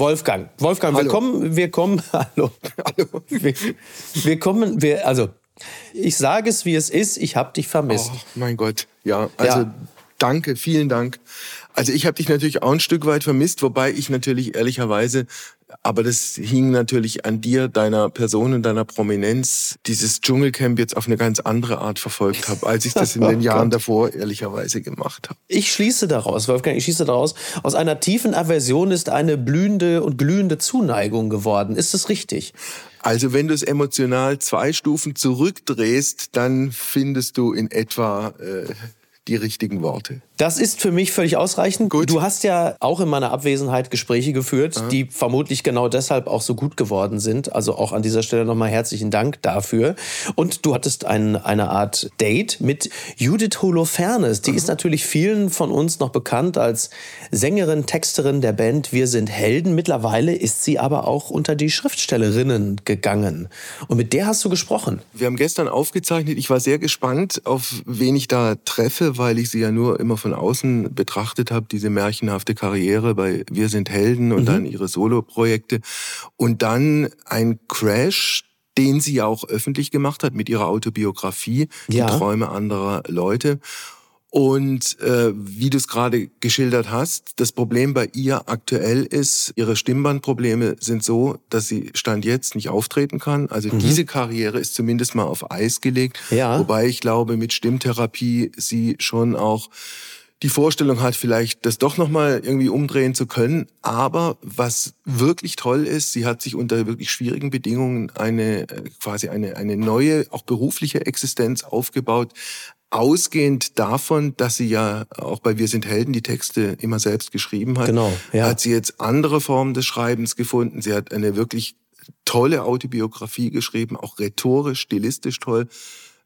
Wolfgang, Wolfgang, hallo. wir kommen, wir kommen, hallo, hallo, wir, wir kommen, wir, also ich sage es, wie es ist, ich habe dich vermisst. Oh, mein Gott, ja, also ja. Danke, vielen Dank. Also ich habe dich natürlich auch ein Stück weit vermisst, wobei ich natürlich ehrlicherweise aber das hing natürlich an dir, deiner Person und deiner Prominenz, dieses Dschungelcamp jetzt auf eine ganz andere Art verfolgt habe, als ich das in den oh Jahren davor ehrlicherweise gemacht habe. Ich schließe daraus, Wolfgang, ich schließe daraus, aus einer tiefen Aversion ist eine blühende und glühende Zuneigung geworden. Ist das richtig? Also wenn du es emotional zwei Stufen zurückdrehst, dann findest du in etwa äh, die richtigen Worte. Das ist für mich völlig ausreichend. Gut. Du hast ja auch in meiner Abwesenheit Gespräche geführt, Aha. die vermutlich genau deshalb auch so gut geworden sind. Also auch an dieser Stelle nochmal herzlichen Dank dafür. Und du hattest ein, eine Art Date mit Judith Holofernes. Die Aha. ist natürlich vielen von uns noch bekannt als Sängerin, Texterin der Band Wir sind Helden. Mittlerweile ist sie aber auch unter die Schriftstellerinnen gegangen. Und mit der hast du gesprochen. Wir haben gestern aufgezeichnet. Ich war sehr gespannt, auf wen ich da treffe, weil ich sie ja nur immer von außen betrachtet habe, diese märchenhafte Karriere bei Wir sind Helden und mhm. dann ihre Solo-Projekte und dann ein Crash, den sie ja auch öffentlich gemacht hat mit ihrer Autobiografie, ja. Die Träume anderer Leute. Und äh, wie du es gerade geschildert hast, das Problem bei ihr aktuell ist, ihre Stimmbandprobleme sind so, dass sie Stand jetzt nicht auftreten kann. Also mhm. diese Karriere ist zumindest mal auf Eis gelegt. Ja. Wobei ich glaube, mit Stimmtherapie sie schon auch die Vorstellung hat, vielleicht das doch nochmal irgendwie umdrehen zu können. Aber was wirklich toll ist, sie hat sich unter wirklich schwierigen Bedingungen eine äh, quasi eine, eine neue, auch berufliche Existenz aufgebaut. Ausgehend davon, dass sie ja auch bei Wir sind Helden die Texte immer selbst geschrieben hat, genau, ja. hat sie jetzt andere Formen des Schreibens gefunden. Sie hat eine wirklich tolle Autobiografie geschrieben, auch rhetorisch, stilistisch toll.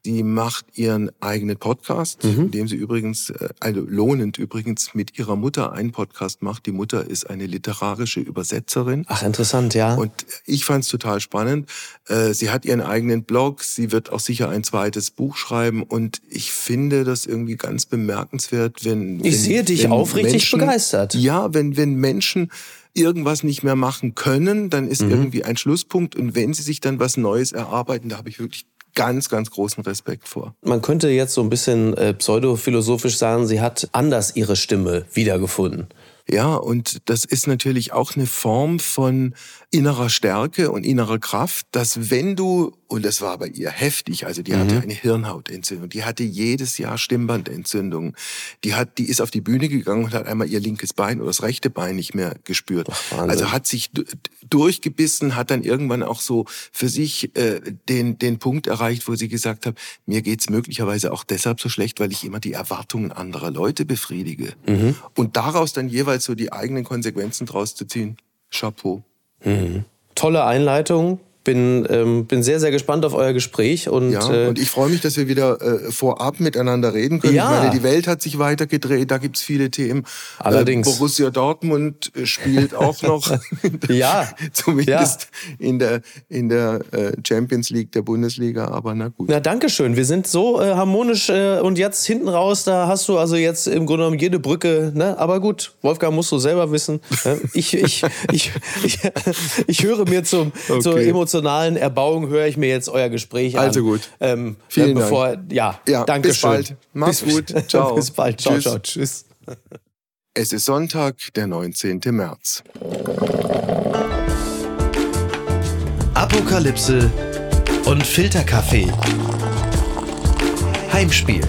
Sie macht ihren eigenen Podcast, mhm. in dem sie übrigens, äh, also lohnend übrigens, mit ihrer Mutter einen Podcast macht. Die Mutter ist eine literarische Übersetzerin. Ach, interessant, ja. Und ich fand es total spannend. Äh, sie hat ihren eigenen Blog. Sie wird auch sicher ein zweites Buch schreiben. Und ich finde das irgendwie ganz bemerkenswert, wenn. Ich wenn, sehe dich aufrichtig Menschen, begeistert. Ja, wenn, wenn Menschen irgendwas nicht mehr machen können, dann ist mhm. irgendwie ein Schlusspunkt. Und wenn sie sich dann was Neues erarbeiten, da habe ich wirklich ganz, ganz großen Respekt vor. Man könnte jetzt so ein bisschen äh, pseudophilosophisch sagen, sie hat anders ihre Stimme wiedergefunden. Ja, und das ist natürlich auch eine Form von innerer Stärke und innerer Kraft, dass wenn du, und das war bei ihr heftig, also die mhm. hatte eine Hirnhautentzündung, die hatte jedes Jahr Stimmbandentzündung, die hat, die ist auf die Bühne gegangen und hat einmal ihr linkes Bein oder das rechte Bein nicht mehr gespürt. Ach, also hat sich durchgebissen, hat dann irgendwann auch so für sich äh, den, den Punkt erreicht, wo sie gesagt hat, mir geht's möglicherweise auch deshalb so schlecht, weil ich immer die Erwartungen anderer Leute befriedige. Mhm. Und daraus dann jeweils so die eigenen Konsequenzen draus zu ziehen. Chapeau. Mhm. Tolle Einleitung bin, ähm, bin sehr, sehr gespannt auf euer Gespräch. Und, ja, äh, und ich freue mich, dass wir wieder äh, vorab miteinander reden können. Ja. Ich meine, die Welt hat sich weitergedreht, da gibt's viele Themen. Allerdings. Äh, Borussia Dortmund äh, spielt auch noch. ja. Zumindest ja. in der, in der äh, Champions League der Bundesliga, aber na gut. Na, danke schön. Wir sind so äh, harmonisch äh, und jetzt hinten raus, da hast du also jetzt im Grunde genommen jede Brücke, ne? Aber gut, Wolfgang musst du selber wissen. ich, ich, ich, ich, ich, höre mir zum, okay. zur Emotion emotionalen Erbauung höre ich mir jetzt euer Gespräch an. Also gut. Ähm, Vielen bevor, Dank. Ja, ja danke bis schön. bald. Mach's bis, gut. Ciao. bis bald. Ciao, Tschüss. ciao. Tschüss. Es ist Sonntag, der 19. März. Apokalypse und Filterkaffee. Heimspiel.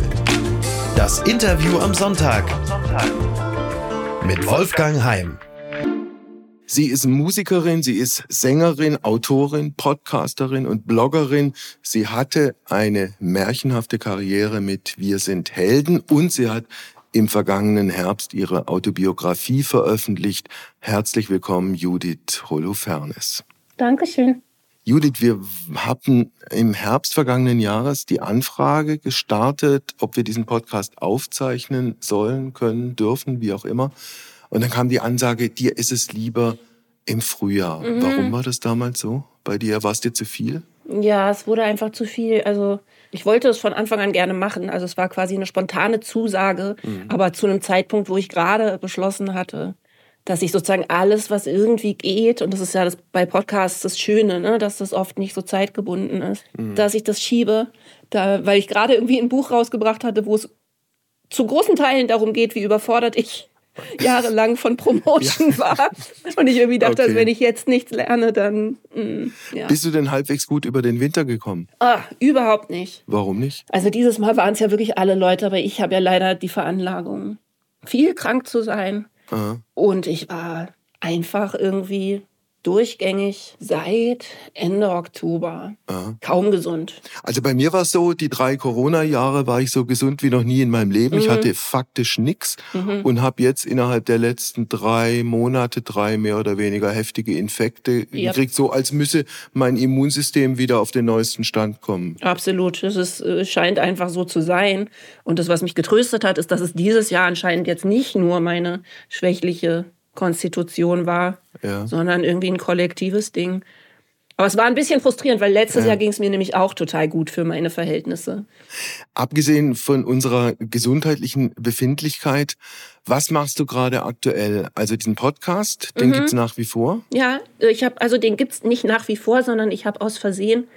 Das Interview am Sonntag. Mit Wolfgang Heim. Sie ist Musikerin, sie ist Sängerin, Autorin, Podcasterin und Bloggerin. Sie hatte eine märchenhafte Karriere mit Wir sind Helden und sie hat im vergangenen Herbst ihre Autobiografie veröffentlicht. Herzlich willkommen, Judith Holofernes. Dankeschön. Judith, wir hatten im Herbst vergangenen Jahres die Anfrage gestartet, ob wir diesen Podcast aufzeichnen sollen, können, dürfen, wie auch immer. Und dann kam die Ansage, dir ist es lieber im Frühjahr. Mhm. Warum war das damals so? Bei dir war es dir zu viel? Ja, es wurde einfach zu viel. Also ich wollte es von Anfang an gerne machen. Also es war quasi eine spontane Zusage, mhm. aber zu einem Zeitpunkt, wo ich gerade beschlossen hatte, dass ich sozusagen alles, was irgendwie geht, und das ist ja das, bei Podcasts das Schöne, ne, dass das oft nicht so zeitgebunden ist, mhm. dass ich das schiebe, da, weil ich gerade irgendwie ein Buch rausgebracht hatte, wo es zu großen Teilen darum geht, wie überfordert ich jahrelang von Promotion ja. war. Und ich irgendwie dachte, okay. wenn ich jetzt nichts lerne, dann. Mh, mm, ja. Bist du denn halbwegs gut über den Winter gekommen? Ah, überhaupt nicht. Warum nicht? Also dieses Mal waren es ja wirklich alle Leute, aber ich habe ja leider die Veranlagung, viel krank zu sein. Aha. Und ich war einfach irgendwie durchgängig seit Ende Oktober. Aha. Kaum gesund. Also bei mir war es so, die drei Corona-Jahre war ich so gesund wie noch nie in meinem Leben. Mhm. Ich hatte faktisch nichts mhm. und habe jetzt innerhalb der letzten drei Monate drei mehr oder weniger heftige Infekte yep. gekriegt, so als müsse mein Immunsystem wieder auf den neuesten Stand kommen. Absolut, es ist, äh, scheint einfach so zu sein. Und das, was mich getröstet hat, ist, dass es dieses Jahr anscheinend jetzt nicht nur meine schwächliche Konstitution war, ja. sondern irgendwie ein kollektives Ding. Aber es war ein bisschen frustrierend, weil letztes ja. Jahr ging es mir nämlich auch total gut für meine Verhältnisse. Abgesehen von unserer gesundheitlichen Befindlichkeit, was machst du gerade aktuell? Also diesen Podcast, den mhm. es nach wie vor? Ja, ich habe also den gibt es nicht nach wie vor, sondern ich habe aus Versehen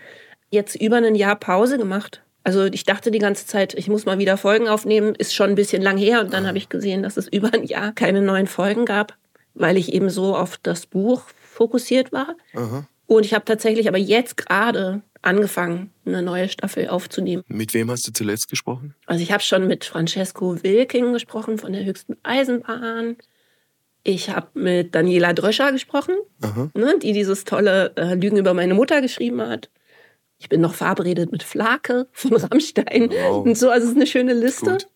jetzt über ein Jahr Pause gemacht. Also ich dachte die ganze Zeit, ich muss mal wieder Folgen aufnehmen, ist schon ein bisschen lang her und dann habe ich gesehen, dass es über ein Jahr keine neuen Folgen gab weil ich eben so auf das Buch fokussiert war. Aha. Und ich habe tatsächlich aber jetzt gerade angefangen, eine neue Staffel aufzunehmen. Mit wem hast du zuletzt gesprochen? Also ich habe schon mit Francesco Wilking gesprochen von der höchsten Eisenbahn. Ich habe mit Daniela Dröscher gesprochen, ne, die dieses tolle äh, Lügen über meine Mutter geschrieben hat. Ich bin noch verabredet mit Flake von Rammstein wow. und so. Also es ist eine schöne Liste. Gut.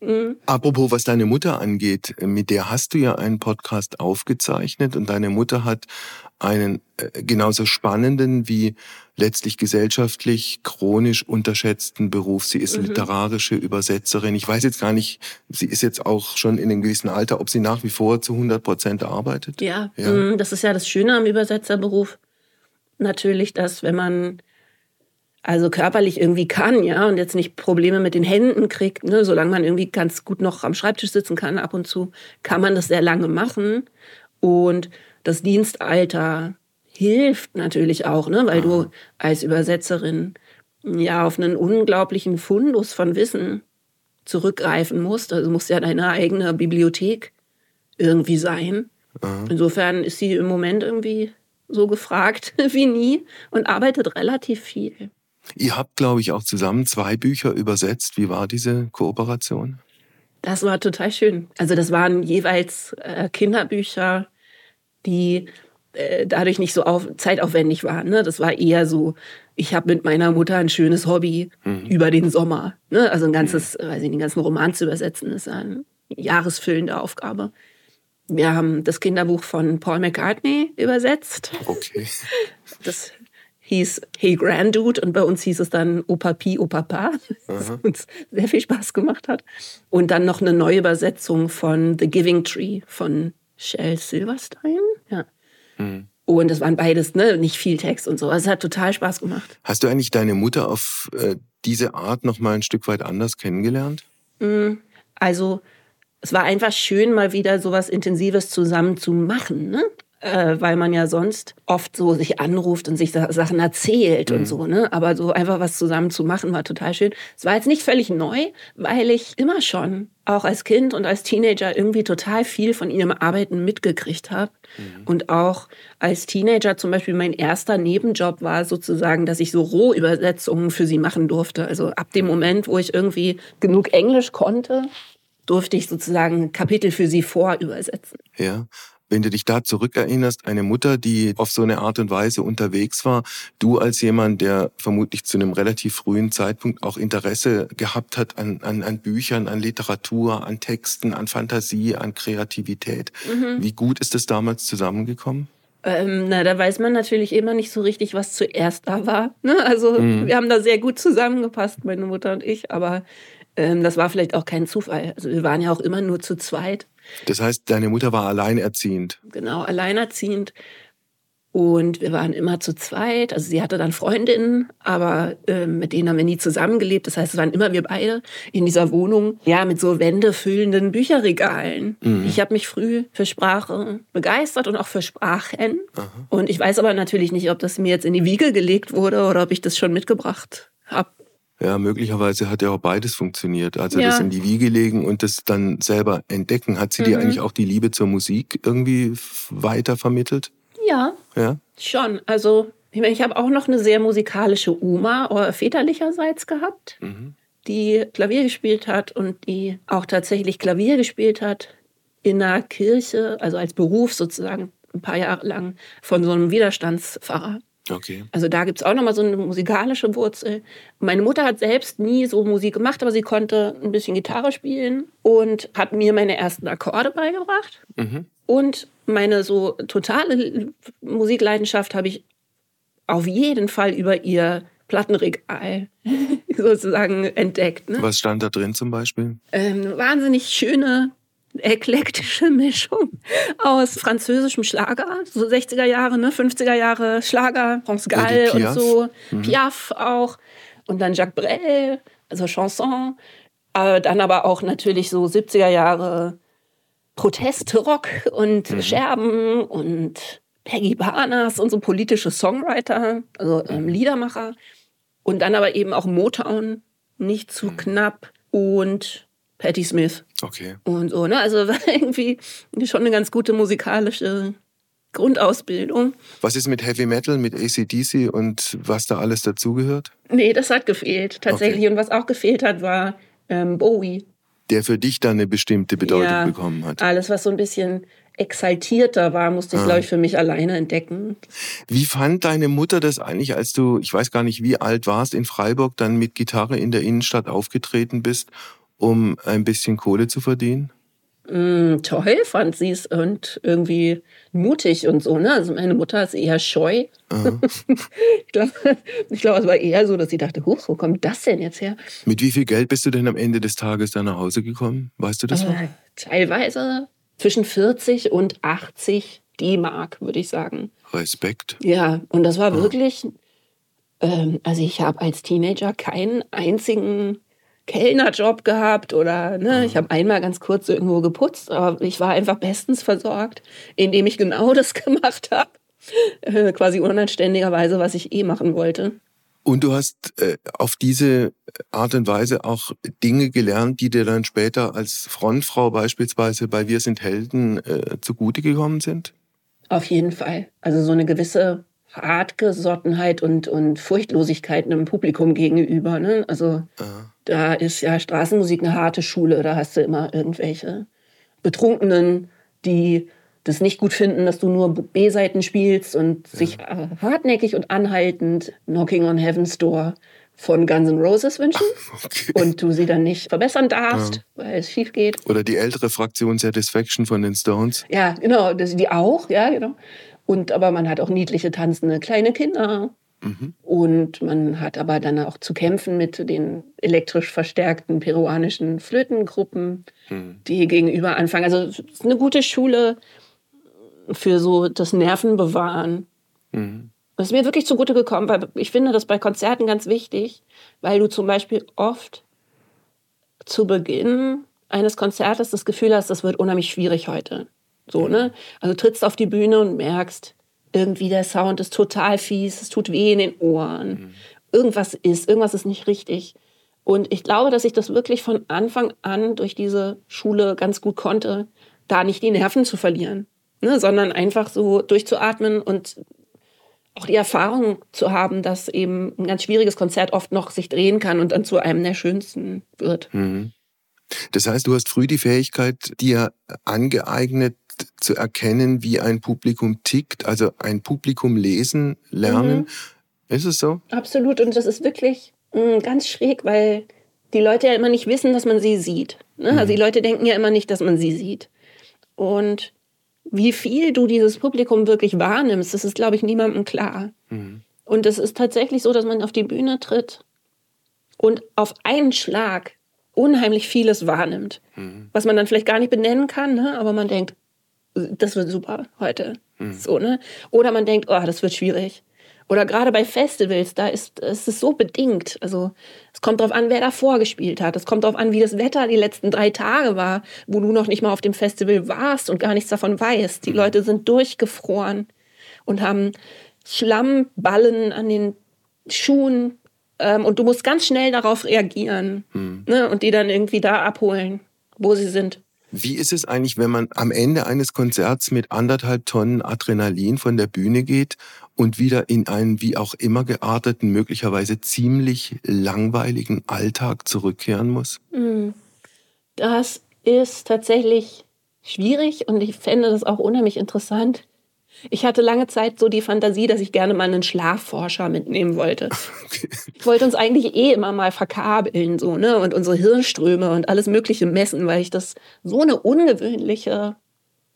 Mhm. Apropos, was deine Mutter angeht, mit der hast du ja einen Podcast aufgezeichnet und deine Mutter hat einen äh, genauso spannenden wie letztlich gesellschaftlich chronisch unterschätzten Beruf. Sie ist mhm. literarische Übersetzerin. Ich weiß jetzt gar nicht, sie ist jetzt auch schon in einem gewissen Alter, ob sie nach wie vor zu 100 Prozent arbeitet. Ja, ja. Mhm, das ist ja das Schöne am Übersetzerberuf. Natürlich, dass wenn man also körperlich irgendwie kann, ja, und jetzt nicht Probleme mit den Händen kriegt, ne, solange man irgendwie ganz gut noch am Schreibtisch sitzen kann, ab und zu, kann man das sehr lange machen. Und das Dienstalter hilft natürlich auch, ne, weil du als Übersetzerin ja auf einen unglaublichen Fundus von Wissen zurückgreifen musst. Also muss ja deine eigene Bibliothek irgendwie sein. Aha. Insofern ist sie im Moment irgendwie so gefragt wie nie und arbeitet relativ viel. Ihr habt, glaube ich, auch zusammen zwei Bücher übersetzt. Wie war diese Kooperation? Das war total schön. Also das waren jeweils äh, Kinderbücher, die äh, dadurch nicht so auf, zeitaufwendig waren. Ne? Das war eher so, ich habe mit meiner Mutter ein schönes Hobby mhm. über den Sommer. Ne? Also ein ganzes, mhm. weiß ich, den ganzen Roman zu übersetzen, ist eine jahresfüllende Aufgabe. Wir haben das Kinderbuch von Paul McCartney übersetzt. Okay. Das hieß Hey Granddude und bei uns hieß es dann Opa Pi, Opa Pa, was uns sehr viel Spaß gemacht hat. Und dann noch eine neue Übersetzung von The Giving Tree von Shel Silverstein. Ja. Mhm. Und das waren beides, ne, nicht viel Text und so. Also es hat total Spaß gemacht. Hast du eigentlich deine Mutter auf äh, diese Art noch mal ein Stück weit anders kennengelernt? Mhm. Also es war einfach schön, mal wieder so was Intensives zusammen zu machen. Ne? Äh, weil man ja sonst oft so sich anruft und sich Sachen erzählt mhm. und so, ne? Aber so einfach was zusammen zu machen war total schön. Es war jetzt nicht völlig neu, weil ich immer schon auch als Kind und als Teenager irgendwie total viel von ihrem Arbeiten mitgekriegt habe. Mhm. Und auch als Teenager zum Beispiel mein erster Nebenjob war sozusagen, dass ich so Rohübersetzungen für sie machen durfte. Also ab dem Moment, wo ich irgendwie genug Englisch konnte, durfte ich sozusagen Kapitel für sie vorübersetzen. Ja. Wenn du dich da zurückerinnerst, eine Mutter, die auf so eine Art und Weise unterwegs war, du als jemand, der vermutlich zu einem relativ frühen Zeitpunkt auch Interesse gehabt hat an, an, an Büchern, an Literatur, an Texten, an Fantasie, an Kreativität. Mhm. Wie gut ist das damals zusammengekommen? Ähm, na, da weiß man natürlich immer nicht so richtig, was zuerst da war. Ne? Also mhm. wir haben da sehr gut zusammengepasst, meine Mutter und ich, aber ähm, das war vielleicht auch kein Zufall. Also wir waren ja auch immer nur zu zweit. Das heißt, deine Mutter war alleinerziehend. Genau, alleinerziehend. Und wir waren immer zu zweit. Also sie hatte dann Freundinnen, aber äh, mit denen haben wir nie zusammengelebt. Das heißt, es waren immer wir beide in dieser Wohnung, ja, mit so wändefüllenden Bücherregalen. Mhm. Ich habe mich früh für Sprache begeistert und auch für Sprachen. Aha. Und ich weiß aber natürlich nicht, ob das mir jetzt in die Wiege gelegt wurde oder ob ich das schon mitgebracht habe. Ja, möglicherweise hat ja auch beides funktioniert. Also ja. das in die Wiege legen und das dann selber entdecken. Hat sie mhm. dir eigentlich auch die Liebe zur Musik irgendwie weiter vermittelt? Ja, ja? schon. Also ich, mein, ich habe auch noch eine sehr musikalische Oma väterlicherseits gehabt, mhm. die Klavier gespielt hat und die auch tatsächlich Klavier gespielt hat in einer Kirche, also als Beruf sozusagen ein paar Jahre lang von so einem Widerstandspfarrer. Okay. Also da gibt es auch nochmal so eine musikalische Wurzel. Meine Mutter hat selbst nie so Musik gemacht, aber sie konnte ein bisschen Gitarre spielen und hat mir meine ersten Akkorde beigebracht. Mhm. Und meine so totale Musikleidenschaft habe ich auf jeden Fall über ihr Plattenregal sozusagen entdeckt. Ne? Was stand da drin zum Beispiel? Ähm, wahnsinnig schöne, eklektische Mischung aus französischem Schlager, so 60er Jahre, ne? 50er Jahre Schlager, France Gall und so, mhm. Piaf auch und dann Jacques Brel, also Chanson, äh, dann aber auch natürlich so 70er Jahre Protestrock und mhm. Scherben und Peggy Barnas und so politische Songwriter, also ähm, Liedermacher. Und dann aber eben auch Motown, nicht zu mhm. knapp und Patti Smith. Okay. Und so, ne? Also irgendwie schon eine ganz gute musikalische Grundausbildung. Was ist mit Heavy Metal, mit ACDC und was da alles dazugehört? Nee, das hat gefehlt tatsächlich. Okay. Und was auch gefehlt hat, war ähm, Bowie der für dich dann eine bestimmte Bedeutung ja, bekommen hat. Alles, was so ein bisschen exaltierter war, musste ich, ah. glaube ich, für mich alleine entdecken. Wie fand deine Mutter das eigentlich, als du, ich weiß gar nicht, wie alt warst, in Freiburg dann mit Gitarre in der Innenstadt aufgetreten bist, um ein bisschen Kohle zu verdienen? Mm, toll fand sie es und irgendwie mutig und so. Ne? Also meine Mutter ist eher scheu. ich glaube, glaub, es war eher so, dass sie dachte, Huch, wo kommt das denn jetzt her? Mit wie viel Geld bist du denn am Ende des Tages da nach Hause gekommen? Weißt du das noch? Äh, teilweise zwischen 40 und 80 D-Mark, würde ich sagen. Respekt. Ja, und das war ah. wirklich, ähm, also ich habe als Teenager keinen einzigen Kellnerjob gehabt oder ne, ich habe einmal ganz kurz irgendwo geputzt, aber ich war einfach bestens versorgt, indem ich genau das gemacht habe. Äh, quasi unanständigerweise, was ich eh machen wollte. Und du hast äh, auf diese Art und Weise auch Dinge gelernt, die dir dann später als Frontfrau beispielsweise bei Wir sind Helden äh, zugute gekommen sind? Auf jeden Fall. Also so eine gewisse Hartgesottenheit und, und Furchtlosigkeit einem Publikum gegenüber. Ne? Also Aha. da ist ja Straßenmusik eine harte Schule. Da hast du immer irgendwelche Betrunkenen, die das nicht gut finden, dass du nur B-Seiten spielst und ja. sich äh, hartnäckig und anhaltend Knocking on Heaven's Door von Guns N' Roses wünschen okay. und du sie dann nicht verbessern darfst, ja. weil es schief geht. Oder die ältere Fraktion Satisfaction von den Stones. Ja, genau, das, die auch, ja, genau. Und aber man hat auch niedliche tanzende kleine Kinder. Mhm. Und man hat aber dann auch zu kämpfen mit den elektrisch verstärkten peruanischen Flötengruppen, mhm. die gegenüber anfangen. Also es ist eine gute Schule für so das Nervenbewahren. Mhm. Das ist mir wirklich zugute gekommen, weil ich finde das bei Konzerten ganz wichtig, weil du zum Beispiel oft zu Beginn eines Konzertes das Gefühl hast, das wird unheimlich schwierig heute. So, ne? Also trittst auf die Bühne und merkst, irgendwie der Sound ist total fies, es tut weh in den Ohren. Mhm. Irgendwas ist, irgendwas ist nicht richtig. Und ich glaube, dass ich das wirklich von Anfang an durch diese Schule ganz gut konnte, da nicht die Nerven zu verlieren, ne? sondern einfach so durchzuatmen und auch die Erfahrung zu haben, dass eben ein ganz schwieriges Konzert oft noch sich drehen kann und dann zu einem der schönsten wird. Mhm. Das heißt, du hast früh die Fähigkeit dir angeeignet, zu erkennen, wie ein Publikum tickt, also ein Publikum lesen, lernen. Mhm. Ist es so? Absolut. Und das ist wirklich mh, mm, ganz schräg, weil die Leute ja immer nicht wissen, dass man sie sieht. Ne? Mhm. Also die Leute denken ja immer nicht, dass man sie sieht. Und wie viel du dieses Publikum wirklich wahrnimmst, das ist, glaube ich, niemandem klar. Mhm. Und es ist tatsächlich so, dass man auf die Bühne tritt und auf einen Schlag unheimlich vieles wahrnimmt, mhm. was man dann vielleicht gar nicht benennen kann, ne? aber man denkt, das wird super heute. Mhm. So, ne? Oder man denkt, oh, das wird schwierig. Oder gerade bei Festivals, da ist, ist es so bedingt. Also es kommt darauf an, wer davor gespielt hat. Es kommt darauf an, wie das Wetter die letzten drei Tage war, wo du noch nicht mal auf dem Festival warst und gar nichts davon weißt. Die mhm. Leute sind durchgefroren und haben Schlammballen an den Schuhen. Ähm, und du musst ganz schnell darauf reagieren mhm. ne? und die dann irgendwie da abholen, wo sie sind. Wie ist es eigentlich, wenn man am Ende eines Konzerts mit anderthalb Tonnen Adrenalin von der Bühne geht und wieder in einen wie auch immer gearteten, möglicherweise ziemlich langweiligen Alltag zurückkehren muss? Hm. Das ist tatsächlich schwierig und ich fände das auch unheimlich interessant. Ich hatte lange Zeit so die Fantasie, dass ich gerne mal einen Schlafforscher mitnehmen wollte. Okay. Ich wollte uns eigentlich eh immer mal verkabeln so, ne, und unsere Hirnströme und alles mögliche messen, weil ich das so eine ungewöhnliche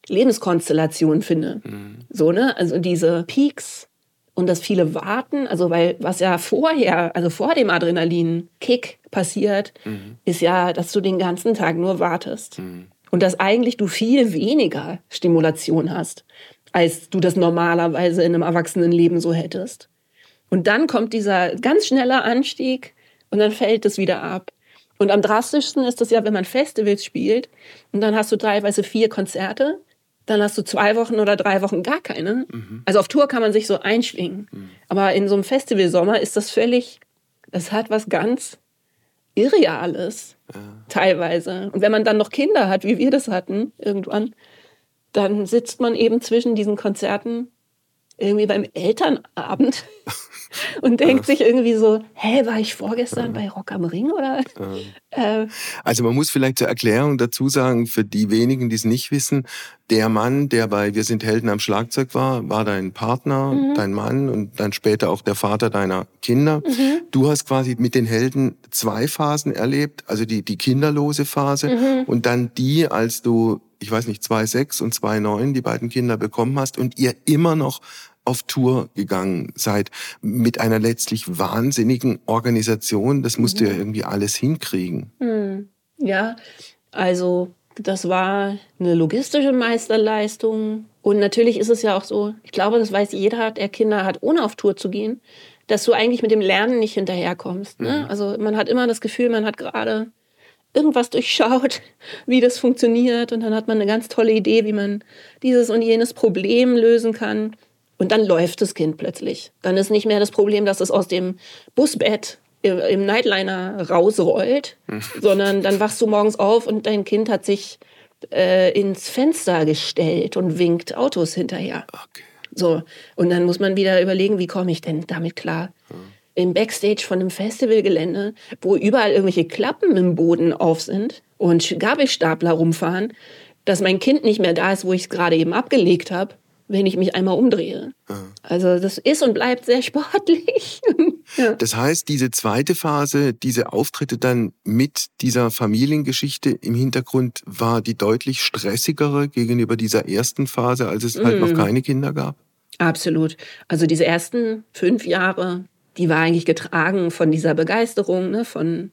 Lebenskonstellation finde. Mhm. So, ne, also diese Peaks und das viele warten, also weil was ja vorher, also vor dem Adrenalin-Kick passiert, mhm. ist ja, dass du den ganzen Tag nur wartest. Mhm. Und dass eigentlich du viel weniger Stimulation hast als du das normalerweise in einem Erwachsenenleben so hättest. Und dann kommt dieser ganz schnelle Anstieg und dann fällt es wieder ab. Und am drastischsten ist das ja, wenn man Festivals spielt und dann hast du teilweise vier Konzerte, dann hast du zwei Wochen oder drei Wochen gar keine. Mhm. Also auf Tour kann man sich so einschwingen. Mhm. Aber in so einem Festivalsommer ist das völlig, das hat was ganz Irreales. Ja. Teilweise. Und wenn man dann noch Kinder hat, wie wir das hatten, irgendwann, dann sitzt man eben zwischen diesen Konzerten irgendwie beim Elternabend und denkt sich irgendwie so, hä, war ich vorgestern bei Rock am Ring oder? Äh, also man muss vielleicht zur Erklärung dazu sagen, für die wenigen, die es nicht wissen, der Mann, der bei Wir sind Helden am Schlagzeug war, war dein Partner, mhm. dein Mann und dann später auch der Vater deiner Kinder. Mhm. Du hast quasi mit den Helden zwei Phasen erlebt, also die, die kinderlose Phase mhm. und dann die, als du ich weiß nicht, 2,6 und 2,9 die beiden Kinder bekommen hast und ihr immer noch auf Tour gegangen seid mit einer letztlich wahnsinnigen Organisation. Das musst mhm. du ja irgendwie alles hinkriegen. Mhm. Ja, also das war eine logistische Meisterleistung. Und natürlich ist es ja auch so, ich glaube, das weiß jeder, der Kinder hat, ohne auf Tour zu gehen, dass du eigentlich mit dem Lernen nicht hinterherkommst. Ne? Mhm. Also man hat immer das Gefühl, man hat gerade irgendwas durchschaut, wie das funktioniert. Und dann hat man eine ganz tolle Idee, wie man dieses und jenes Problem lösen kann. Und dann läuft das Kind plötzlich. Dann ist nicht mehr das Problem, dass es aus dem Busbett im Nightliner rausrollt, mhm. sondern dann wachst du morgens auf und dein Kind hat sich äh, ins Fenster gestellt und winkt Autos hinterher. Okay. So, und dann muss man wieder überlegen, wie komme ich denn damit klar? Mhm im Backstage von einem Festivalgelände, wo überall irgendwelche Klappen im Boden auf sind und Gabelstapler rumfahren, dass mein Kind nicht mehr da ist, wo ich es gerade eben abgelegt habe, wenn ich mich einmal umdrehe. Ja. Also das ist und bleibt sehr sportlich. ja. Das heißt, diese zweite Phase, diese Auftritte dann mit dieser Familiengeschichte im Hintergrund, war die deutlich stressigere gegenüber dieser ersten Phase, als es halt noch mhm. keine Kinder gab? Absolut. Also diese ersten fünf Jahre die war eigentlich getragen von dieser Begeisterung, ne, von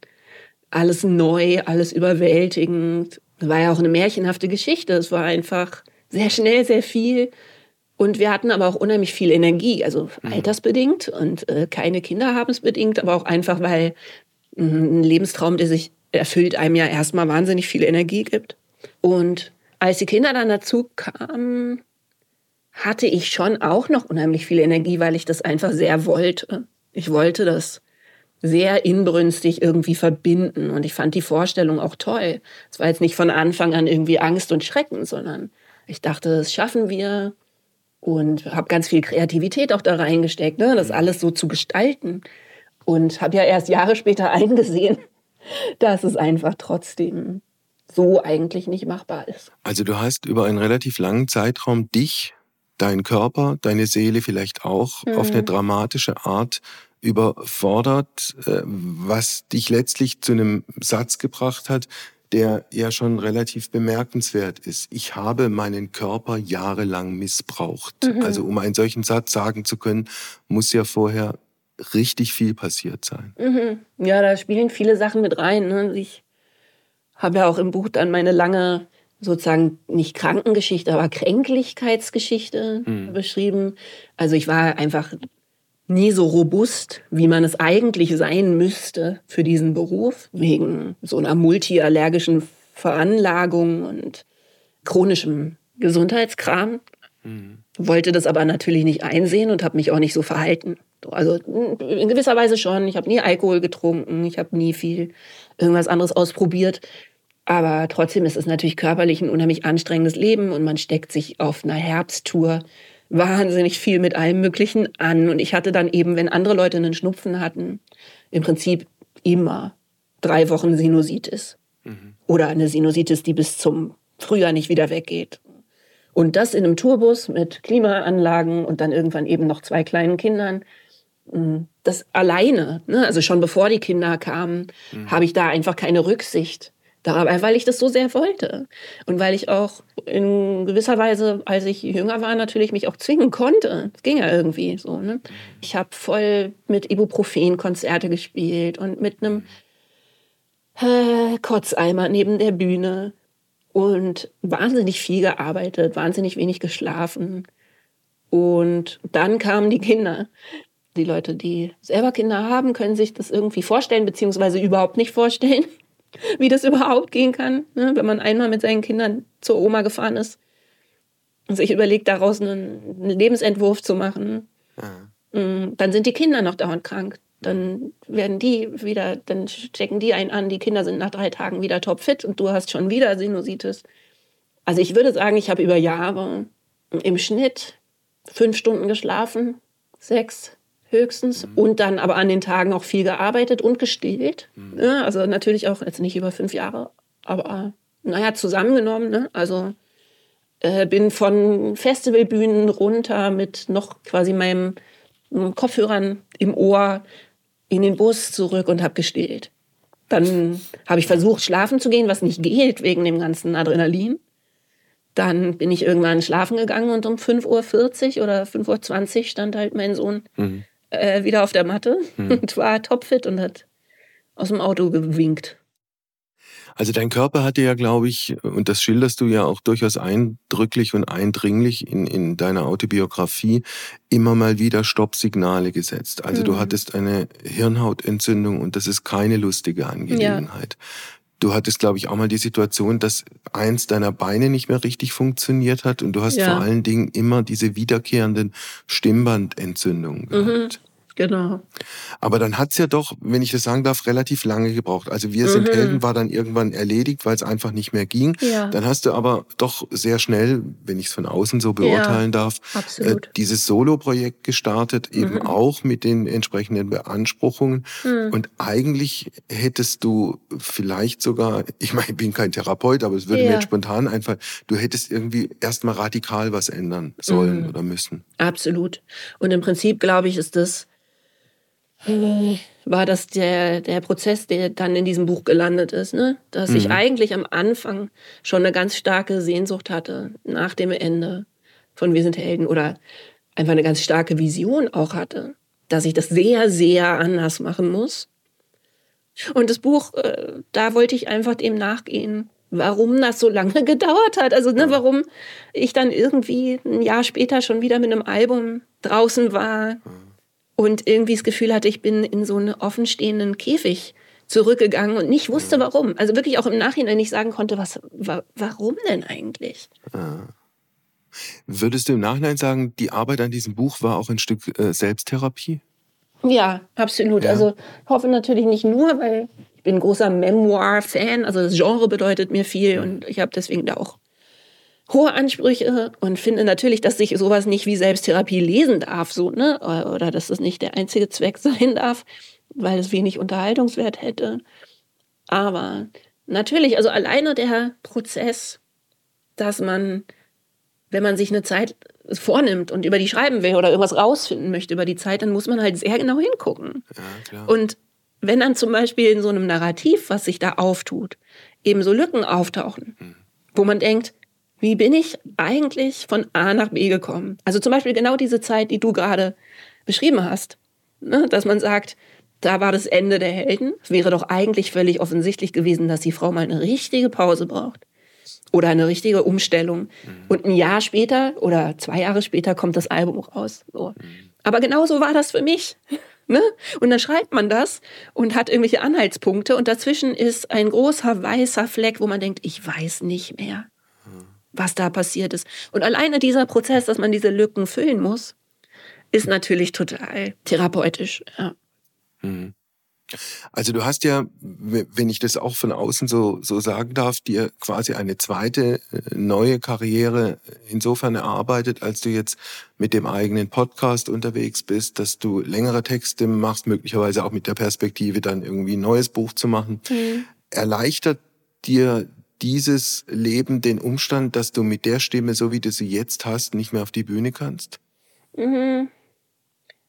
alles neu, alles überwältigend. War ja auch eine märchenhafte Geschichte. Es war einfach sehr schnell, sehr viel. Und wir hatten aber auch unheimlich viel Energie, also mhm. altersbedingt und äh, keine Kinder haben es bedingt, aber auch einfach, weil mh, ein Lebenstraum, der sich erfüllt, einem ja erstmal wahnsinnig viel Energie gibt. Und als die Kinder dann dazu kamen, hatte ich schon auch noch unheimlich viel Energie, weil ich das einfach sehr wollte. Ich wollte das sehr inbrünstig irgendwie verbinden und ich fand die Vorstellung auch toll. Es war jetzt nicht von Anfang an irgendwie Angst und Schrecken, sondern ich dachte, das schaffen wir und habe ganz viel Kreativität auch da reingesteckt, ne, das alles so zu gestalten und habe ja erst Jahre später eingesehen, dass es einfach trotzdem so eigentlich nicht machbar ist. Also du hast über einen relativ langen Zeitraum dich dein Körper, deine Seele vielleicht auch mhm. auf eine dramatische Art überfordert, äh, was dich letztlich zu einem Satz gebracht hat, der ja schon relativ bemerkenswert ist. Ich habe meinen Körper jahrelang missbraucht. Mhm. Also um einen solchen Satz sagen zu können, muss ja vorher richtig viel passiert sein. Mhm. Ja, da spielen viele Sachen mit rein. Ne? Ich habe ja auch im Buch dann meine lange sozusagen nicht Krankengeschichte, aber Kränklichkeitsgeschichte mhm. beschrieben. Also ich war einfach nie so robust, wie man es eigentlich sein müsste für diesen Beruf, wegen so einer multiallergischen Veranlagung und chronischem Gesundheitskram. Mhm. Wollte das aber natürlich nicht einsehen und habe mich auch nicht so verhalten. Also in gewisser Weise schon. Ich habe nie Alkohol getrunken, ich habe nie viel irgendwas anderes ausprobiert. Aber trotzdem ist es natürlich körperlich ein unheimlich anstrengendes Leben und man steckt sich auf einer Herbsttour wahnsinnig viel mit allem Möglichen an. Und ich hatte dann eben, wenn andere Leute einen Schnupfen hatten, im Prinzip immer drei Wochen Sinusitis. Mhm. Oder eine Sinusitis, die bis zum Frühjahr nicht wieder weggeht. Und das in einem Tourbus mit Klimaanlagen und dann irgendwann eben noch zwei kleinen Kindern. Mm, das alleine, ne? also schon bevor die Kinder kamen, mhm. habe ich da einfach keine Rücksicht darauf, weil ich das so sehr wollte. Und weil ich auch in gewisser Weise, als ich jünger war, natürlich mich auch zwingen konnte. Das ging ja irgendwie so. Ne? Ich habe voll mit Ibuprofen Konzerte gespielt und mit einem äh, Kotzeimer neben der Bühne und wahnsinnig viel gearbeitet, wahnsinnig wenig geschlafen. Und dann kamen die Kinder. Die Leute, die selber Kinder haben, können sich das irgendwie vorstellen, beziehungsweise überhaupt nicht vorstellen, wie das überhaupt gehen kann, ne? wenn man einmal mit seinen Kindern zur Oma gefahren ist und sich überlegt, daraus einen, Lebensentwurf zu machen. Mhm. Dann sind die Kinder noch dauernd krank dann werden die wieder, dann stecken die einen an, die Kinder sind nach drei Tagen wieder topfit und du hast schon wieder Sinusitis. Also ich würde sagen, ich habe über Jahre im Schnitt fünf Stunden geschlafen, sechs höchstens mhm. und dann aber an den Tagen auch viel gearbeitet und gestillt. Mhm. Ja, also natürlich auch jetzt nicht über fünf Jahre, aber naja, zusammengenommen. Ne? Also äh, bin von Festivalbühnen runter mit noch quasi meinem Kopfhörern im Ohr in den Bus zurück und habe gestillt. Dann habe ich versucht, schlafen zu gehen, was nicht geht wegen dem ganzen Adrenalin. Dann bin ich irgendwann schlafen gegangen und um 5.40 Uhr oder 5.20 Uhr stand halt mein Sohn mhm. Äh, wieder auf der Matte mhm. und war topfit und hat aus dem Auto gewinkt. Also dein Körper hatte ja, glaube ich, und das schilderst du ja auch durchaus eindrücklich und eindringlich in, in deiner Autobiografie, immer mal wieder Stoppsignale gesetzt. Also mhm. du hattest eine Hirnhautentzündung und das ist keine lustige Angelegenheit. Ja. Du hattest, glaube ich, auch mal die Situation, dass eins deiner Beine nicht mehr richtig funktioniert hat und du hast ja. vor allen Dingen immer diese wiederkehrenden Stimmbandentzündungen mhm. Genau. Aber dann hat's ja doch, wenn ich das sagen darf, relativ lange gebraucht. Also wir sind mhm. Helden war dann irgendwann erledigt, weil es einfach nicht mehr ging. Ja. Dann hast du aber doch sehr schnell, wenn ich es von außen so beurteilen ja, darf, äh, dieses Solo-Projekt gestartet, eben mhm. auch mit den entsprechenden Beanspruchungen. Mhm. Und eigentlich hättest du vielleicht sogar, ich meine, ich bin kein Therapeut, aber es würde ja. mir jetzt spontan einfach, du hättest irgendwie erstmal radikal was ändern sollen mhm. oder müssen. Absolut. Und im Prinzip, glaube ich, ist das war das der, der Prozess, der dann in diesem Buch gelandet ist. Ne? Dass mhm. ich eigentlich am Anfang schon eine ganz starke Sehnsucht hatte nach dem Ende von Wir sind Helden oder einfach eine ganz starke Vision auch hatte, dass ich das sehr, sehr anders machen muss. Und das Buch, äh, da wollte ich einfach dem nachgehen, warum das so lange gedauert hat. Also ne, warum ich dann irgendwie ein Jahr später schon wieder mit einem Album draußen war. Mhm und irgendwie das Gefühl hatte, ich bin in so einen offenstehenden Käfig zurückgegangen und nicht wusste warum. Also wirklich auch im Nachhinein nicht sagen konnte, was, wa, warum denn eigentlich? Ah. Würdest du im Nachhinein sagen, die Arbeit an diesem Buch war auch ein Stück äh, Selbsttherapie? Ja, absolut. Ja. Also hoffe natürlich nicht nur, weil ich bin ein großer Memoir-Fan. Also das Genre bedeutet mir viel und ich habe deswegen da auch hohe Ansprüche und finde natürlich, dass sich sowas nicht wie Selbsttherapie lesen darf, so, ne? Oder dass es nicht der einzige Zweck sein darf, weil es wenig Unterhaltungswert hätte. Aber natürlich, also alleine der Prozess, dass man, wenn man sich eine Zeit vornimmt und über die schreiben will oder irgendwas rausfinden möchte über die Zeit, dann muss man halt sehr genau hingucken. Ja, und wenn dann zum Beispiel in so einem Narrativ, was sich da auftut, eben so Lücken auftauchen, hm. wo man denkt, wie bin ich eigentlich von A nach B gekommen? Also zum Beispiel genau diese Zeit, die du gerade beschrieben hast, ne? dass man sagt, da war das Ende der Helden. Es wäre doch eigentlich völlig offensichtlich gewesen, dass die Frau mal eine richtige Pause braucht. oder eine richtige Umstellung. Mhm. Und ein Jahr später oder zwei Jahre später kommt das Album raus. So. Mhm. Aber genauso war das für mich. Ne? Und dann schreibt man das und hat irgendwelche Anhaltspunkte und dazwischen ist ein großer weißer Fleck, wo man denkt, ich weiß nicht mehr, was da passiert ist. Und alleine dieser Prozess, dass man diese Lücken füllen muss, ist natürlich total therapeutisch. Ja. Mhm. Also du hast ja, wenn ich das auch von außen so, so sagen darf, dir quasi eine zweite äh, neue Karriere insofern erarbeitet, als du jetzt mit dem eigenen Podcast unterwegs bist, dass du längere Texte machst, möglicherweise auch mit der Perspektive dann irgendwie ein neues Buch zu machen. Mhm. Erleichtert dir dieses Leben den Umstand, dass du mit der Stimme, so wie du sie jetzt hast, nicht mehr auf die Bühne kannst? Mhm.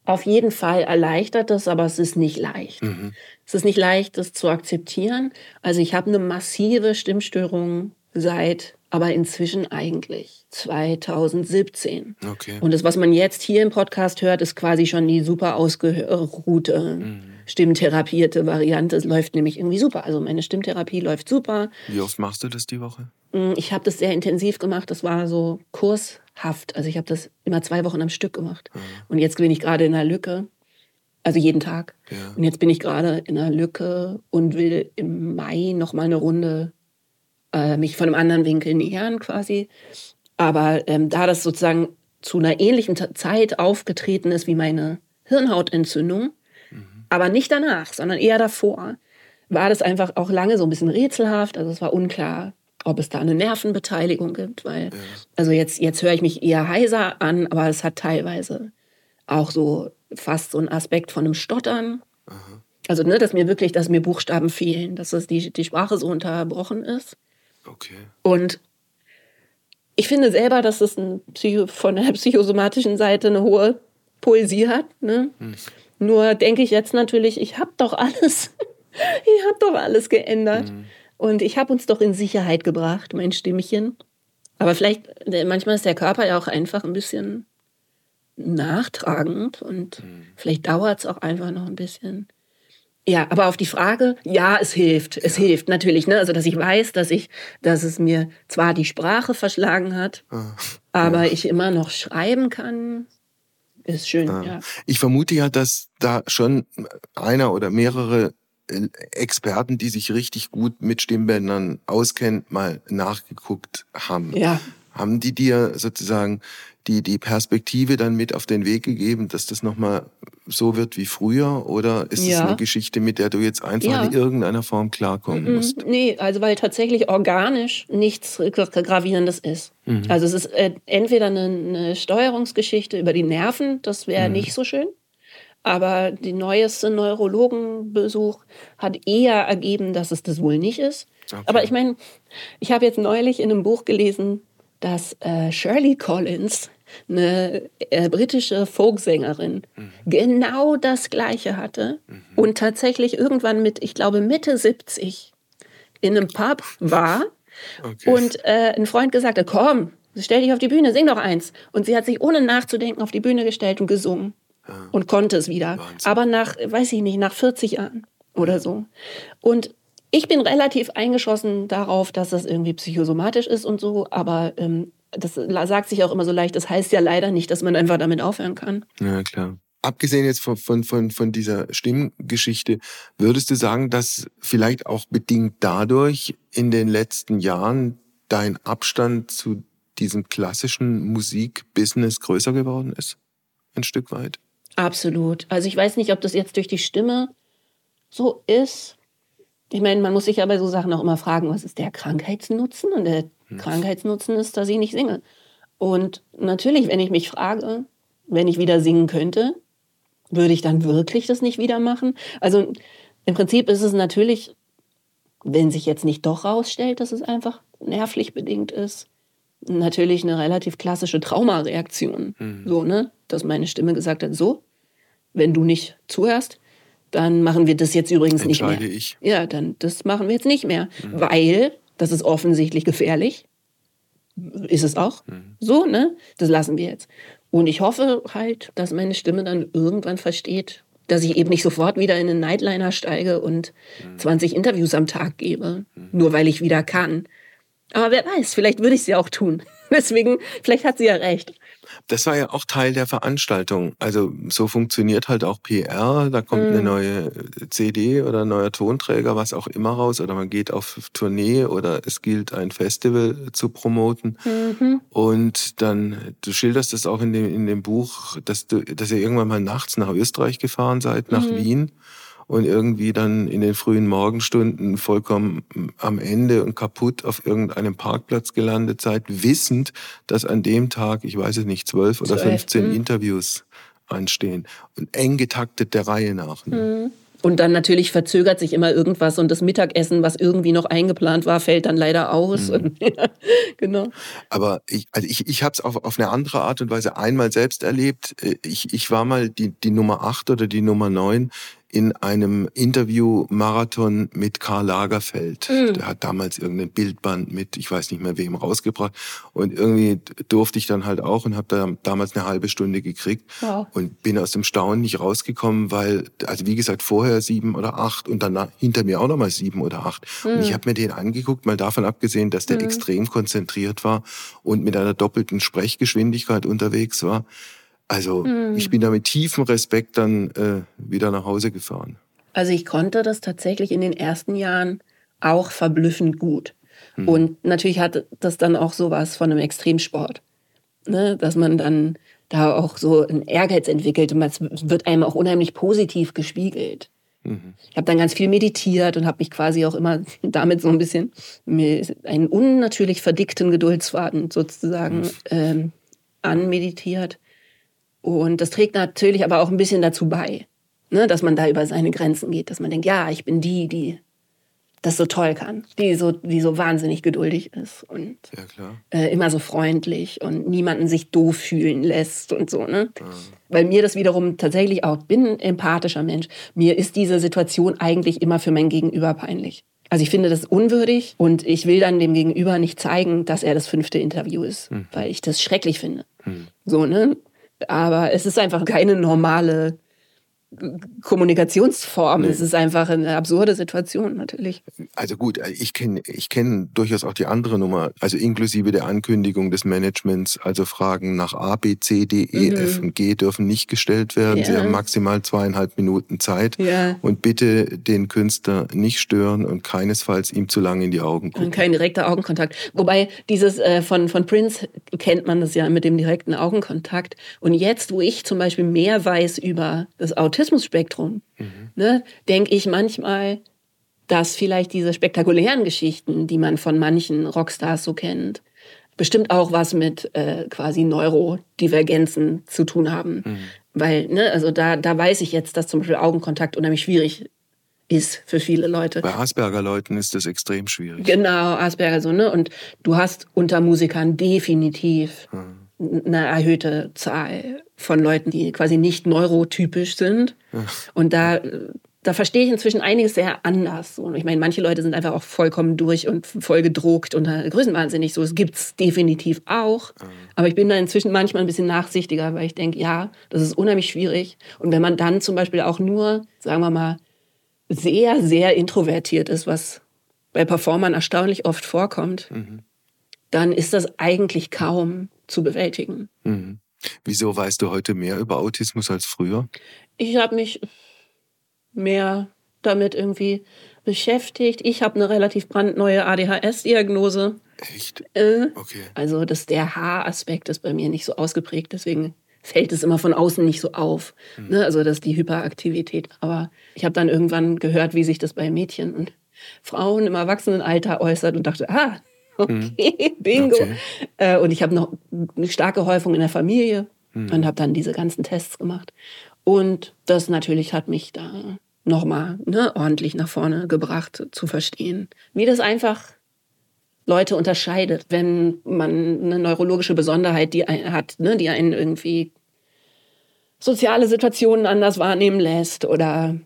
Auf jeden Fall erleichtert es, aber es ist nicht leicht. Mhm. Es ist nicht leicht, das zu akzeptieren. Also ich habe eine massive Stimmstörung seit, aber inzwischen eigentlich 2017. Okay. Und das, was man jetzt hier im Podcast hört, ist quasi schon die super ausgeruhte, mhm. Stimmtherapierte Variante. Läuft nämlich irgendwie super. Also meine Stimmtherapie läuft super. Wie oft machst du das die Woche? Mm, ich habe das sehr intensiv gemacht. Das war so kurshaft. Also ich habe das immer zwei Wochen am Stück gemacht. Mhm. Und jetzt bin ich gerade in einer Lücke. Also jeden Tag. Ja. Und jetzt bin ich gerade in einer Lücke und will im Mai noch mal eine Runde äh, mich von einem anderen Winkel nähern quasi. Aber ähm, da das sozusagen zu einer ähnlichen Zeit aufgetreten ist wie meine Hirnhautentzündung. Aber nicht danach, sondern eher davor, war das einfach auch lange so ein bisschen rätselhaft. Also es war unklar, ob es da eine Nervenbeteiligung gibt, weil, ja. also jetzt, jetzt höre ich mich eher heiser an, aber es hat teilweise auch so fast so einen Aspekt von einem Stottern. Aha. Also, ne, dass mir wirklich, dass mir Buchstaben fehlen, dass das die, die Sprache so unterbrochen ist. Okay. Und ich finde selber, dass es ein Psycho von der psychosomatischen Seite eine hohe Poesie hat. Ne? Hm. Nur denke ich jetzt natürlich, ich habe doch alles, ich habe doch alles geändert. Hm. Und ich habe uns doch in Sicherheit gebracht, mein Stimmchen. Aber vielleicht, manchmal ist der Körper ja auch einfach ein bisschen nachtragend und mhm. vielleicht dauert es auch einfach noch ein bisschen. Ja, aber auf die Frage, ja, es hilft. Es ja. hilft natürlich, ne? Also, dass ich weiß, dass ich, dass es mir zwar die Sprache verschlagen hat, ah, aber ja. ich immer noch schreiben kann. Ist schön, ah. ja. Ich vermute ja, dass da schon einer oder mehrere Experten, die sich richtig gut mit Stimmbändern auskennen, mal nachgeguckt haben. Ja. Haben die dir sozusagen die, die Perspektive dann mit auf den Weg gegeben, dass das nochmal so wird wie früher? Oder ist ja. es eine Geschichte, mit der du jetzt einfach ja. in irgendeiner Form klarkommen mhm. musst? Nee, also weil tatsächlich organisch nichts Gravierendes ist. Mhm. Also es ist äh, entweder eine, eine, Steuerungsgeschichte über die Nerven, das wäre mhm. nicht so schön. Aber der neueste Neurologenbesuch hat eher ergeben, dass es das wohl nicht ist. Okay. Aber ich meine, ich habe jetzt neulich in einem Buch gelesen, dass äh, Shirley Collins, eine äh, britische Folksängerin, mhm. genau das Gleiche hatte mhm. und tatsächlich irgendwann mit, ich glaube, Mitte 70 in einem Pub war okay. und äh, ein Freund gesagt hat, komm, stell dich auf die Bühne, sing doch eins. Und sie hat sich ohne nachzudenken auf die Bühne gestellt und gesungen und konnte es wieder. Wahnsinn. Aber nach, weiß ich nicht, nach 40 Jahren oder so. Und ich bin relativ eingeschossen darauf, dass das irgendwie psychosomatisch ist und so, aber ähm, das sagt sich auch immer so leicht. Das heißt ja leider nicht, dass man einfach damit aufhören kann. Ja, klar. Abgesehen jetzt von, von, von, von dieser Stimmgeschichte, würdest du sagen, dass vielleicht auch bedingt dadurch in den letzten Jahren dein Abstand zu diesem klassischen Musikbusiness größer geworden ist? Ein Stück weit? Absolut. Also ich weiß nicht, ob das jetzt durch die Stimme so ist. Ich meine, man muss sich ja bei so Sachen auch immer fragen, was ist der Krankheitsnutzen? Und der hm. Krankheitsnutzen ist, dass ich nicht singe. Und natürlich, wenn ich mich frage, wenn ich wieder singen könnte, würde ich dann wirklich das nicht wieder machen? Also im Prinzip ist es natürlich, wenn sich jetzt nicht doch rausstellt, dass es einfach nervlich bedingt ist, natürlich eine relativ klassische Traumareaktion. Mhm. So, ne? Dass meine Stimme gesagt hat, so, wenn du nicht zuhörst, dann machen wir das jetzt übrigens nicht mehr. ich. Ja, dann das machen wir jetzt nicht mehr, mhm. weil das ist offensichtlich gefährlich. Ist es auch. Mhm. So, ne? Das lassen wir jetzt. Und ich hoffe halt, dass meine Stimme dann irgendwann versteht, dass ich eben nicht sofort wieder in einen Nightliner steige und 20 mhm. Interviews am Tag gebe, mhm. nur weil ich wieder kann. Aber wer weiß, vielleicht würde ich sie auch tun. Deswegen, vielleicht hat sie ja recht. Das war ja auch Teil der Veranstaltung. Also so funktioniert halt auch PR. Da kommt mhm. eine neue CD oder ein neuer Tonträger, was auch immer raus. Oder man geht auf Tournee oder es gilt ein Festival zu promoten. Mhm. Und dann, du schilderst das auch in dem, in dem Buch, dass, du, dass ihr irgendwann mal nachts nach Österreich gefahren seid, nach mhm. Wien und irgendwie dann in den frühen Morgenstunden vollkommen am Ende und kaputt auf irgendeinem Parkplatz gelandet seid, wissend, dass an dem Tag, ich weiß es nicht, zwölf oder fünfzehn mhm. Interviews anstehen und eng getaktet der Reihe nach. Ne? Mhm. Und dann natürlich verzögert sich immer irgendwas und das Mittagessen, was irgendwie noch eingeplant war, fällt dann leider aus. Mhm. genau. Aber ich, also ich, ich habe es auf, auf eine andere Art und Weise einmal selbst erlebt. Ich, ich war mal die, die Nummer acht oder die Nummer neun in einem Interview-Marathon mit Karl Lagerfeld. Mhm. Der hat damals irgendein Bildband mit, ich weiß nicht mehr wem, rausgebracht. Und irgendwie durfte ich dann halt auch und habe da damals eine halbe Stunde gekriegt wow. und bin aus dem Staunen nicht rausgekommen, weil, also wie gesagt, vorher sieben oder acht und dann hinter mir auch nochmal sieben oder acht. Mhm. Und ich hm. habe mir den angeguckt, mal davon abgesehen, dass der mhm. extrem konzentriert war und mit einer doppelten Sprechgeschwindigkeit unterwegs war. Also mhm. ich bin da mit tiefem Respekt dann äh, wieder nach Hause gefahren. Also ich konnte das tatsächlich in den ersten Jahren auch verblüffend gut. Mhm. Und natürlich hat das dann auch sowas von einem Extremsport. Ne? Dass man dann da auch so einen Ehrgeiz entwickelt und es wird einem auch unheimlich positiv gespiegelt. Mhm. Ich habe dann ganz viel meditiert und habe mich quasi auch immer damit so ein bisschen einen unnatürlich verdickten Geduldsfaden sozusagen ähm, anmeditiert. Und das trägt natürlich aber auch ein bisschen dazu bei, ne, dass man da über seine Grenzen geht, dass man denkt, ja, ich bin die, die das so toll kann, die so, die so wahnsinnig geduldig ist und ja, äh, immer so freundlich und niemanden sich doof fühlen lässt und so. Ne? Ja. Weil mir das wiederum tatsächlich auch, bin ein empathischer Mensch, mir ist diese Situation eigentlich immer für mein Gegenüber peinlich. Also ich finde das unwürdig und ich will dann dem Gegenüber nicht zeigen, dass er das fünfte Interview ist, mhm. weil ich das schrecklich finde. Mhm. So, ne? Aber es ist einfach keine normale Kommunikationsform. Nee. Es ist einfach eine absurde Situation natürlich. Also gut, ich kenne ich kenn durchaus auch die andere Nummer, also inklusive der Ankündigung des Managements, also Fragen nach A, B, C, D, E, mhm. F und G dürfen nicht gestellt werden. Ja. Sie haben maximal zweieinhalb Minuten Zeit ja. und bitte den Künstler nicht stören und keinesfalls ihm zu lange in die Augen gucken. Und kein direkter Augenkontakt. Wobei dieses äh, von, von Prince kennt man das ja mit dem direkten Augenkontakt. Und jetzt, wo ich zum Beispiel mehr weiß über das Autismus, Autismus-Spektrum, mhm. ne, denke ich manchmal, dass vielleicht diese spektakulären Geschichten, die man von manchen Rockstars so kennt, bestimmt auch was mit äh, quasi Neurodivergenzen zu tun haben. Mhm. Weil, ne, also da, da weiß ich jetzt, dass zum Beispiel Augenkontakt unheimlich schwierig ist für viele Leute. Bei Asperger-Leuten ist das extrem schwierig. Genau, Asperger so, ne? Und du hast unter Musikern definitiv mhm eine erhöhte Zahl von Leuten, die quasi nicht neurotypisch sind. Und da, da verstehe ich inzwischen einiges sehr anders. Und ich meine, manche Leute sind einfach auch vollkommen durch und voll gedruckt und größenwahnsinnig. So, es gibt es definitiv auch. Aber ich bin da inzwischen manchmal ein bisschen nachsichtiger, weil ich denke, ja, das ist unheimlich schwierig. Und wenn man dann zum Beispiel auch nur, sagen wir mal, sehr, sehr introvertiert ist, was bei Performern erstaunlich oft vorkommt, mhm. dann ist das eigentlich kaum zu bewältigen. Mhm. Wieso weißt du heute mehr über Autismus als früher? Ich habe mich mehr damit irgendwie beschäftigt. Ich habe eine relativ brandneue ADHS-Diagnose. Echt? Äh, okay. Also das, der Haaraspekt ist bei mir nicht so ausgeprägt, deswegen fällt es immer von außen nicht so auf. Mhm. Ne? Also das ist die Hyperaktivität. Aber ich habe dann irgendwann gehört, wie sich das bei Mädchen und Frauen im Erwachsenenalter äußert und dachte, ah, Okay, mhm. Bingo. Okay. Äh, und ich habe noch eine starke Häufung in der Familie mhm. und habe dann diese ganzen Tests gemacht. Und das natürlich hat mich da nochmal ne, ordentlich nach vorne gebracht, zu verstehen, wie das einfach Leute unterscheidet, wenn man eine neurologische Besonderheit die hat, ne, die einen irgendwie soziale Situationen anders wahrnehmen lässt oder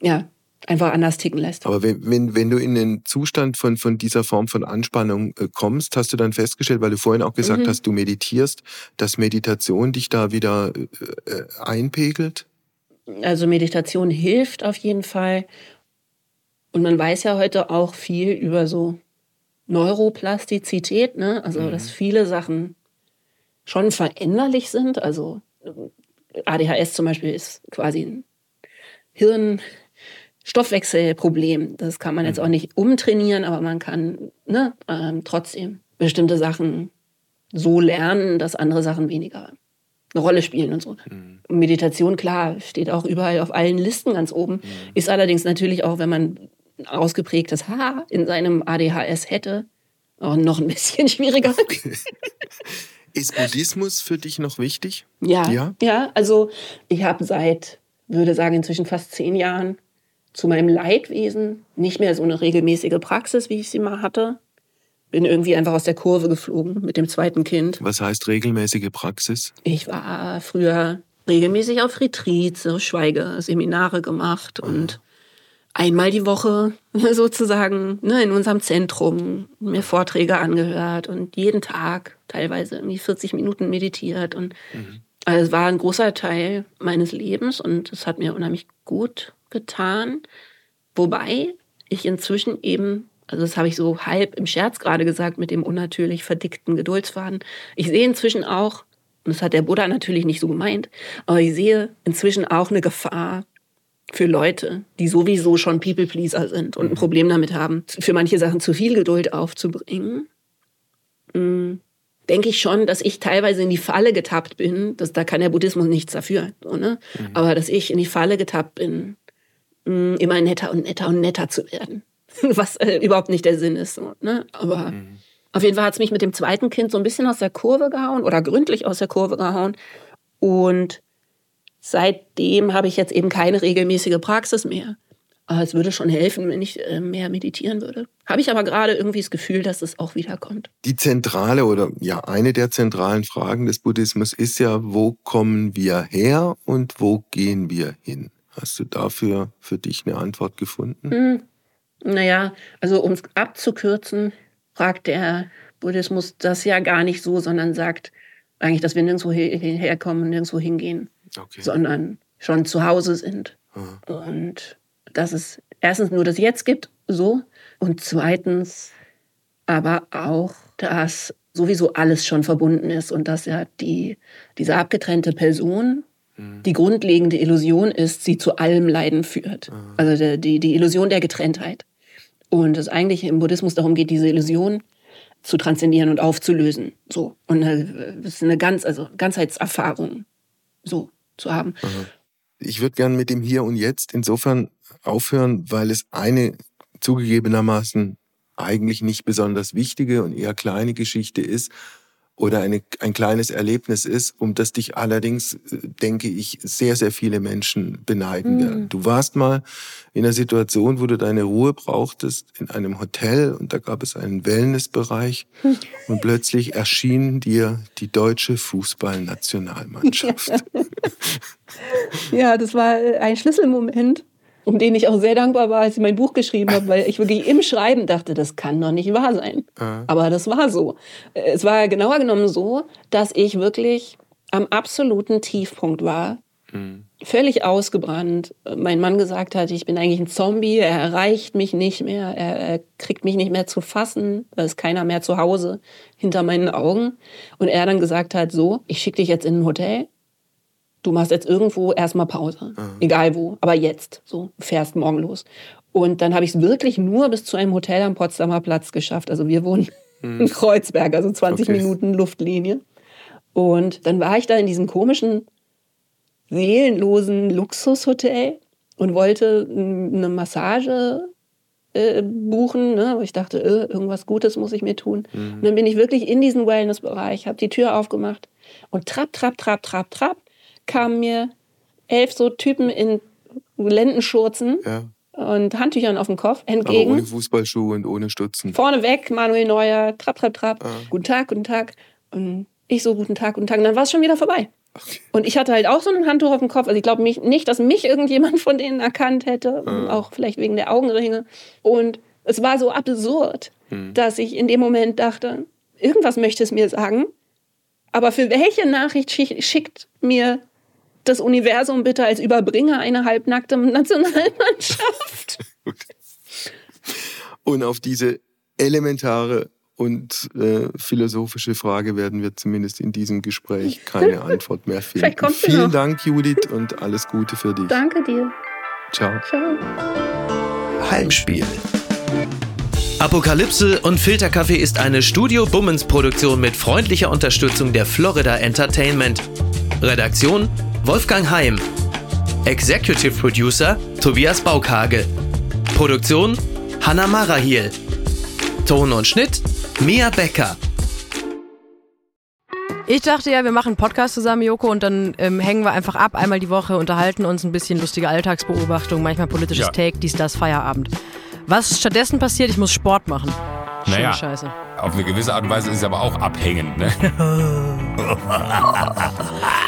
ja, einfach anders ticken lässt. Aber wenn, wenn, wenn du in den Zustand von, von dieser Form von Anspannung äh, kommst, hast du dann festgestellt, weil du vorhin auch gesagt mhm. hast, du meditierst, dass Meditation dich da wieder äh, äh, einpegelt? Also Meditation hilft auf jeden Fall. Und man weiß ja heute auch viel über so Neuroplastizität, ne? also mhm. dass viele Sachen schon veränderlich sind. Also ADHS zum Beispiel ist quasi ein Hirnstoffwechselproblem. Das kann man jetzt mhm. auch nicht umtrainieren, aber man kann ne, ähm, trotzdem bestimmte Sachen so lernen, dass andere Sachen weniger eine Rolle spielen und so. Mhm. Meditation, klar, steht auch überall auf allen Listen ganz oben. Mhm. Ist allerdings natürlich auch, wenn man ein ausgeprägtes H in seinem ADHS hätte, auch noch ein bisschen schwieriger. Okay. Ist Buddhismus für dich noch wichtig? Ja. Ja, ja also ich habe seit, würde sagen, inzwischen fast zehn Jahren zu meinem Leidwesen nicht mehr so eine regelmäßige Praxis, wie ich sie mal hatte bin irgendwie einfach aus der Kurve geflogen mit dem zweiten Kind. Was heißt regelmäßige Praxis? Ich war früher regelmäßig auf Retreats, so Schweigeseminare gemacht mhm. und einmal die Woche sozusagen ne, in unserem Zentrum mir Vorträge angehört und jeden Tag teilweise irgendwie 40 Minuten meditiert und mhm. also es war ein großer Teil meines Lebens und es hat mir unheimlich gut getan. Wobei ich inzwischen eben also das habe ich so halb im Scherz gerade gesagt mit dem unnatürlich verdickten Geduldsfaden. Ich sehe inzwischen auch, und das hat der Buddha natürlich nicht so gemeint, aber ich sehe inzwischen auch eine Gefahr für Leute, die sowieso schon People-Pleaser sind und ein mhm. Problem damit haben, für manche Sachen zu viel Geduld aufzubringen. Mhm. Denke ich schon, dass ich teilweise in die Falle getappt bin, dass, da kann der Buddhismus nichts dafür, so, ne? Mhm. aber dass ich in die Falle getappt bin, immer netter und netter und netter zu werden. was äh, überhaupt nicht der Sinn ist. So, ne? Aber mhm. auf jeden Fall hat es mich mit dem zweiten Kind so ein bisschen aus der Kurve gehauen oder gründlich aus der Kurve gehauen. Und seitdem habe ich jetzt eben keine regelmäßige Praxis mehr. Aber es würde schon helfen, wenn ich äh, mehr meditieren würde. Habe ich aber gerade irgendwie das Gefühl, dass es auch wiederkommt. Die zentrale oder ja, eine der zentralen Fragen des Buddhismus ist ja, wo kommen wir her und wo gehen wir hin? Hast du dafür für dich eine Antwort gefunden? Mhm. Naja, also um es abzukürzen, fragt der Buddhismus das ja gar nicht so, sondern sagt eigentlich, dass wir nirgendwo herkommen, nirgendwo hingehen, okay. sondern schon zu Hause sind. Mhm. Und dass es erstens nur das Jetzt gibt, so, und zweitens aber auch, dass sowieso alles schon verbunden ist und dass ja die, diese abgetrennte Person mhm. die grundlegende Illusion ist, sie zu allem Leiden führt. Mhm. Also die, die Illusion der Getrenntheit. Und es eigentlich im Buddhismus darum geht, diese Illusion zu transzendieren und aufzulösen. So. Und äh, ist eine ganz, also Ganzheitserfahrung so zu haben. Ich würde gerne mit dem Hier und Jetzt insofern aufhören, weil es eine zugegebenermaßen eigentlich nicht besonders wichtige und eher kleine Geschichte ist, oder eine, ein kleines Erlebnis ist, um das dich allerdings, äh, denke ich, sehr, sehr viele Menschen beneiden mhm. werden. Du warst mal in einer Situation, wo du deine Ruhe brauchtest, in einem Hotel und da gab es einen Wellnessbereich mhm. und plötzlich erschien dir die deutsche Fußballnationalmannschaft. ja, das war ein Schlüsselmoment um den ich auch sehr dankbar war, als ich mein Buch geschrieben habe, weil ich wirklich im Schreiben dachte, das kann doch nicht wahr sein. Mhm. Aber das war so. Es war genauer genommen so, dass ich wirklich am absoluten Tiefpunkt war. Mhm. Völlig ausgebrannt. Mein Mann gesagt hat, ich bin eigentlich ein Zombie, er erreicht mich nicht mehr, er, er kriegt mich nicht mehr zu fassen, da ist keiner mehr zu Hause hinter meinen Augen. Und er dann gesagt hat, so, ich schicke dich jetzt in ein Hotel, du machst jetzt irgendwo erstmal Pause, mhm. egal wo, aber jetzt, so, fährst morgen los. Und dann habe ich es wirklich nur bis zu einem Hotel am Potsdamer Platz geschafft. Also wir wohnen mhm. in Kreuzberg, also 20 okay. Minuten Luftlinie. Und dann war ich da in diesem komischen, seelenlosen Luxushotel und wollte eine Massage äh, buchen. Ne? Ich dachte, äh, irgendwas Gutes muss ich mir tun. Mhm. Und dann bin ich wirklich in diesen Wellness-Bereich, habe die Tür aufgemacht und trapp, trapp, trapp, trapp, trapp kamen mir elf so Typen in Lendenschurzen ja. und Handtüchern auf dem Kopf entgegen. Aber ohne Fußballschuhe und ohne Stutzen. Vorne weg, Manuel Neuer, trapp, trapp, trapp. Ah. Guten Tag, guten Tag. Und ich so, guten Tag, guten Tag. Und dann war es schon wieder vorbei. Okay. Und ich hatte halt auch so ein Handtuch auf dem Kopf. Also ich glaube nicht, dass mich irgendjemand von denen erkannt hätte. Ah. Auch vielleicht wegen der Augenringe. Und es war so absurd, hm. dass ich in dem Moment dachte, irgendwas möchte es mir sagen. Aber für welche Nachricht schickt mir das Universum bitte als Überbringer einer halbnackten Nationalmannschaft. Und auf diese elementare und äh, philosophische Frage werden wir zumindest in diesem Gespräch keine Antwort mehr finden. Vielen noch. Dank, Judith, und alles Gute für dich. Danke dir. Ciao. Ciao. Heimspiel. Apokalypse und Filterkaffee ist eine Studio Bummens Produktion mit freundlicher Unterstützung der Florida Entertainment. Redaktion Wolfgang Heim. Executive Producer Tobias Baukage. Produktion Hanna Marahiel. Ton und Schnitt Mia Becker. Ich dachte ja, wir machen einen Podcast zusammen, Joko, und dann ähm, hängen wir einfach ab, einmal die Woche, unterhalten uns ein bisschen lustige Alltagsbeobachtung, manchmal politisches ja. Take, dies, das, Feierabend. Was stattdessen passiert, ich muss Sport machen. Naja, Scheiße. auf eine gewisse Art und Weise ist es aber auch abhängend. Ne?